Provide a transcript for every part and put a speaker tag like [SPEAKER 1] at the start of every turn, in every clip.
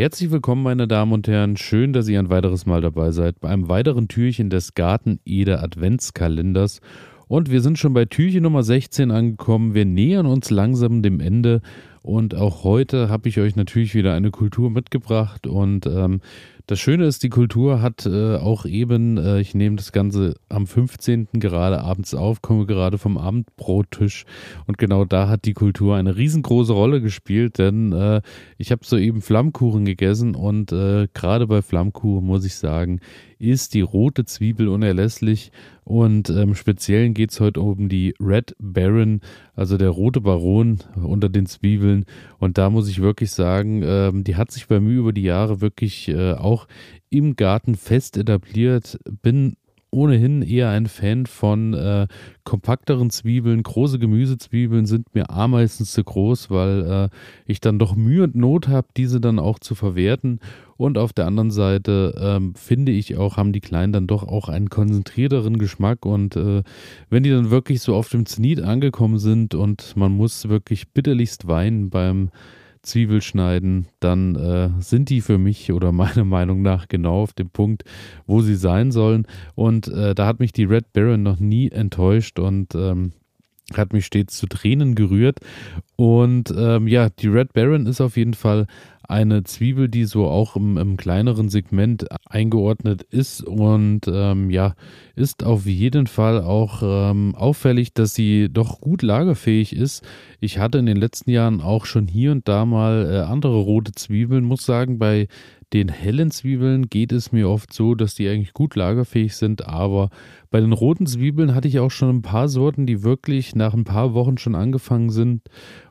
[SPEAKER 1] Herzlich willkommen, meine Damen und Herren. Schön, dass ihr ein weiteres Mal dabei seid bei einem weiteren Türchen des Garten Eder Adventskalenders. Und wir sind schon bei Türchen Nummer 16 angekommen. Wir nähern uns langsam dem Ende. Und auch heute habe ich euch natürlich wieder eine Kultur mitgebracht. Und ähm, das Schöne ist, die Kultur hat äh, auch eben, äh, ich nehme das Ganze am 15. gerade abends auf, komme gerade vom Abendbrottisch und genau da hat die Kultur eine riesengroße Rolle gespielt, denn äh, ich habe soeben Flammkuchen gegessen und äh, gerade bei Flammkuchen muss ich sagen, ist die rote Zwiebel unerlässlich und im ähm, Speziellen geht es heute um die Red Baron, also der rote Baron unter den Zwiebeln. Und da muss ich wirklich sagen, ähm, die hat sich bei mir über die Jahre wirklich äh, auch im Garten fest etabliert. Bin ohnehin eher ein Fan von äh, kompakteren Zwiebeln. Große Gemüsezwiebeln sind mir A meistens zu groß, weil äh, ich dann doch Mühe und Not habe, diese dann auch zu verwerten. Und auf der anderen Seite ähm, finde ich auch, haben die Kleinen dann doch auch einen konzentrierteren Geschmack. Und äh, wenn die dann wirklich so auf dem Zenit angekommen sind und man muss wirklich bitterlichst weinen beim Zwiebelschneiden, dann äh, sind die für mich oder meiner Meinung nach genau auf dem Punkt, wo sie sein sollen. Und äh, da hat mich die Red Baron noch nie enttäuscht und ähm, hat mich stets zu Tränen gerührt. Und ähm, ja, die Red Baron ist auf jeden Fall eine Zwiebel, die so auch im, im kleineren Segment eingeordnet ist und ähm, ja, ist auf jeden Fall auch ähm, auffällig, dass sie doch gut lagerfähig ist. Ich hatte in den letzten Jahren auch schon hier und da mal äh, andere rote Zwiebeln, muss sagen, bei den hellen Zwiebeln geht es mir oft so, dass die eigentlich gut lagerfähig sind, aber bei den roten Zwiebeln hatte ich auch schon ein paar Sorten, die wirklich nach ein paar Wochen schon angefangen sind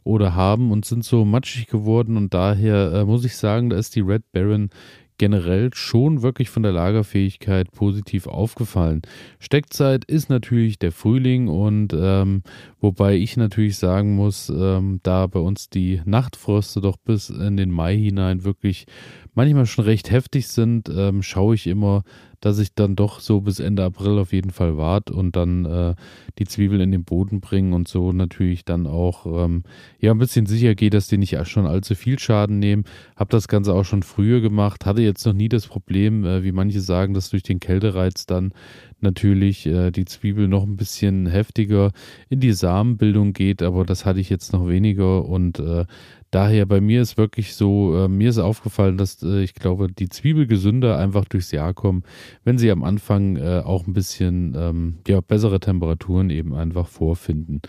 [SPEAKER 1] oder haben und sind so matschig geworden und daher äh, muss ich sagen, da ist die Red Baron generell schon wirklich von der Lagerfähigkeit positiv aufgefallen. Steckzeit ist natürlich der Frühling und ähm, wobei ich natürlich sagen muss, ähm, da bei uns die Nachtfröste doch bis in den Mai hinein wirklich manchmal schon recht heftig sind, ähm, schaue ich immer, dass ich dann doch so bis Ende April auf jeden Fall warte und dann äh, die Zwiebel in den Boden bringen und so natürlich dann auch ähm, ja ein bisschen sicher geht, dass die nicht schon allzu viel Schaden nehmen. Habe das Ganze auch schon früher gemacht, hatte jetzt noch nie das Problem, äh, wie manche sagen, dass durch den Kältereiz dann natürlich äh, die Zwiebel noch ein bisschen heftiger in die Samenbildung geht, aber das hatte ich jetzt noch weniger und äh, daher bei mir ist wirklich so, äh, mir ist aufgefallen, dass äh, ich glaube, die Zwiebel gesünder einfach durchs Jahr kommen, wenn sie am Anfang äh, auch ein bisschen ähm, ja, bessere Temperaturen eben einfach vorfinden.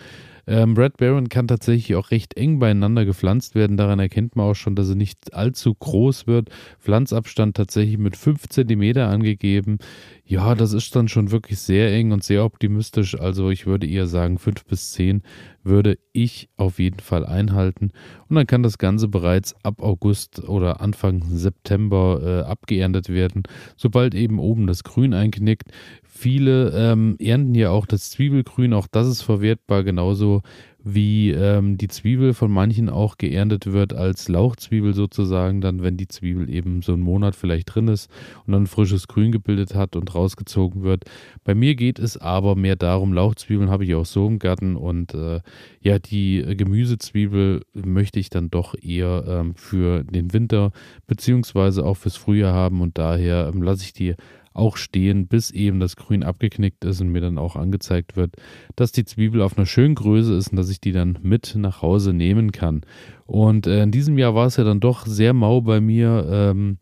[SPEAKER 1] Ähm, Red Baron kann tatsächlich auch recht eng beieinander gepflanzt werden. Daran erkennt man auch schon, dass er nicht allzu groß wird. Pflanzabstand tatsächlich mit 5 cm angegeben. Ja, das ist dann schon wirklich sehr eng und sehr optimistisch. Also ich würde eher sagen, 5 bis 10 würde ich auf jeden Fall einhalten. Und dann kann das Ganze bereits ab August oder Anfang September äh, abgeerntet werden, sobald eben oben das Grün einknickt. Viele ähm, ernten ja auch das Zwiebelgrün, auch das ist verwertbar, genauso wie ähm, die Zwiebel von manchen auch geerntet wird als Lauchzwiebel sozusagen, dann wenn die Zwiebel eben so einen Monat vielleicht drin ist und dann frisches Grün gebildet hat und rausgezogen wird. Bei mir geht es aber mehr darum, Lauchzwiebeln habe ich auch so im Garten und äh, ja, die Gemüsezwiebel möchte ich dann doch eher ähm, für den Winter beziehungsweise auch fürs Frühjahr haben und daher ähm, lasse ich die auch stehen, bis eben das Grün abgeknickt ist und mir dann auch angezeigt wird, dass die Zwiebel auf einer schönen Größe ist und dass ich die dann mit nach Hause nehmen kann. Und äh, in diesem Jahr war es ja dann doch sehr mau bei mir. Ähm,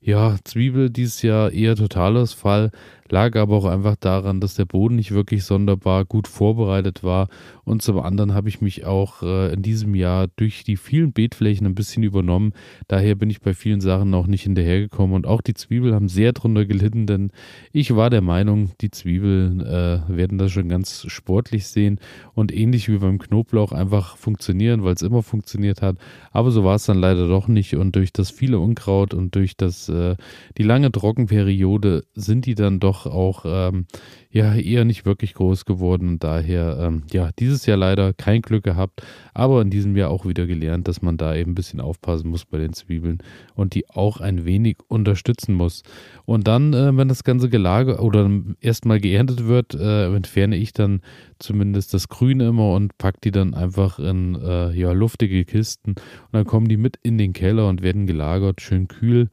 [SPEAKER 1] ja, Zwiebel dieses Jahr eher Totalausfall. Lag aber auch einfach daran, dass der Boden nicht wirklich sonderbar gut vorbereitet war. Und zum anderen habe ich mich auch äh, in diesem Jahr durch die vielen Beetflächen ein bisschen übernommen. Daher bin ich bei vielen Sachen auch nicht hinterhergekommen. Und auch die Zwiebeln haben sehr drunter gelitten, denn ich war der Meinung, die Zwiebeln äh, werden das schon ganz sportlich sehen und ähnlich wie beim Knoblauch einfach funktionieren, weil es immer funktioniert hat. Aber so war es dann leider doch nicht. Und durch das viele Unkraut und durch das, äh, die lange Trockenperiode sind die dann doch auch ähm, ja eher nicht wirklich groß geworden. Und daher ähm, ja dieses Jahr leider kein Glück gehabt, aber in diesem Jahr auch wieder gelernt, dass man da eben ein bisschen aufpassen muss bei den Zwiebeln und die auch ein wenig unterstützen muss. Und dann, äh, wenn das ganze gelagert oder erstmal geerntet wird, äh, entferne ich dann zumindest das Grüne immer und packe die dann einfach in äh, ja, luftige Kisten. Und dann kommen die mit in den Keller und werden gelagert, schön kühl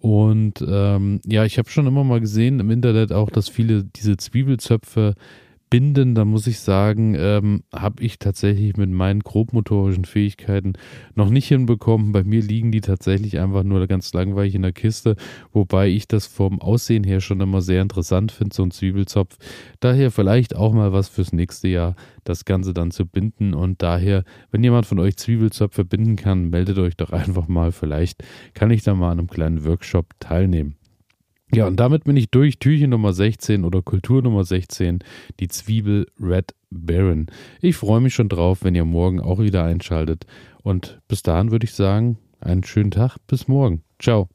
[SPEAKER 1] und ähm, ja, ich habe schon immer mal gesehen im Internet auch, dass viele diese Zwiebelzöpfe binden, da muss ich sagen, ähm, habe ich tatsächlich mit meinen grobmotorischen Fähigkeiten noch nicht hinbekommen. Bei mir liegen die tatsächlich einfach nur ganz langweilig in der Kiste, wobei ich das vom Aussehen her schon immer sehr interessant finde, so ein Zwiebelzopf. Daher vielleicht auch mal was fürs nächste Jahr, das Ganze dann zu binden. Und daher, wenn jemand von euch Zwiebelzöpfe binden kann, meldet euch doch einfach mal. Vielleicht kann ich da mal an einem kleinen Workshop teilnehmen. Ja, und damit bin ich durch. Türchen Nummer 16 oder Kultur Nummer 16, die Zwiebel Red Baron. Ich freue mich schon drauf, wenn ihr morgen auch wieder einschaltet. Und bis dahin würde ich sagen, einen schönen Tag. Bis morgen. Ciao.